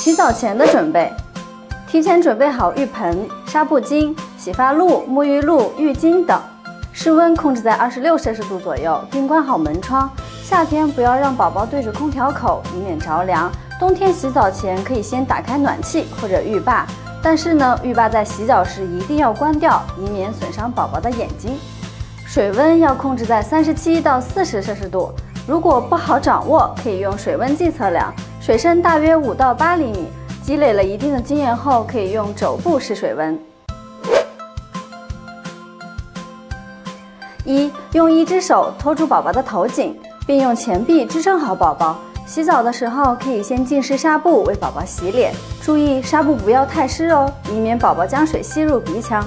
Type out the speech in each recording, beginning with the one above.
洗澡前的准备，提前准备好浴盆、纱布巾、洗发露、沐浴露、浴巾等，室温控制在二十六摄氏度左右，并关好门窗。夏天不要让宝宝对着空调口，以免着凉。冬天洗澡前可以先打开暖气或者浴霸，但是呢，浴霸在洗澡时一定要关掉，以免损伤宝宝的眼睛。水温要控制在三十七到四十摄氏度。如果不好掌握，可以用水温计测量，水深大约五到八厘米。积累了一定的经验后，可以用肘部试水温。一，用一只手托住宝宝的头颈，并用前臂支撑好宝宝。洗澡的时候，可以先浸湿纱布为宝宝洗脸，注意纱布不要太湿哦，以免宝宝将水吸入鼻腔。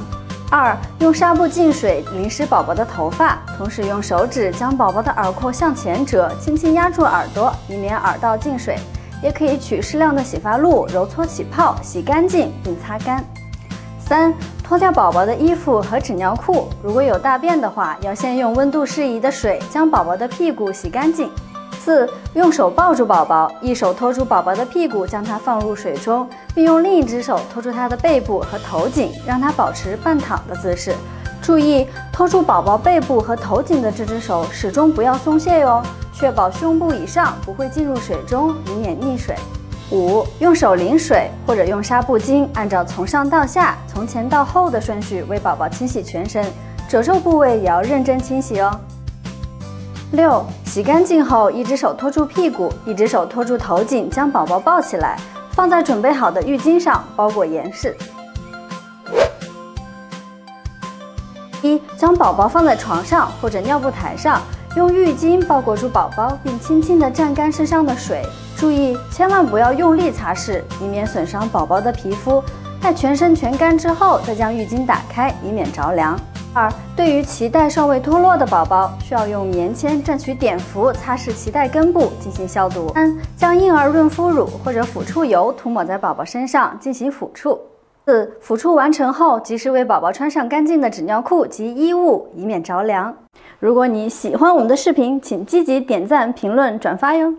二，用纱布浸水淋湿宝宝的头发，同时用手指将宝宝的耳廓向前折，轻轻压住耳朵，以免耳道进水。也可以取适量的洗发露揉搓起泡，洗干净并擦干。三，脱掉宝宝的衣服和纸尿裤，如果有大便的话，要先用温度适宜的水将宝宝的屁股洗干净。四，用手抱住宝宝，一手托住宝宝的屁股，将它放入水中，并用另一只手托住他的背部和头颈，让他保持半躺的姿势。注意，托住宝宝背部和头颈的这只手始终不要松懈哟，确保胸部以上不会进入水中，以免溺水。五，用手淋水或者用纱布巾，按照从上到下、从前到后的顺序为宝宝清洗全身，褶皱部位也要认真清洗哦。六，洗干净后，一只手托住屁股，一只手托住头颈，将宝宝抱起来，放在准备好的浴巾上，包裹严实。一，将宝宝放在床上或者尿布台上，用浴巾包裹住宝宝，并轻轻地蘸干身上的水。注意，千万不要用力擦拭，以免损伤宝宝的皮肤。待全身全干之后，再将浴巾打开，以免着凉。二，对于脐带尚未脱落的宝宝，需要用棉签蘸取碘伏擦拭脐带根部进行消毒。三，将婴儿润肤乳或者抚触油涂抹在宝宝身上进行抚触。四，抚触完成后，及时为宝宝穿上干净的纸尿裤及衣物，以免着凉。如果你喜欢我们的视频，请积极点赞、评论、转发哟。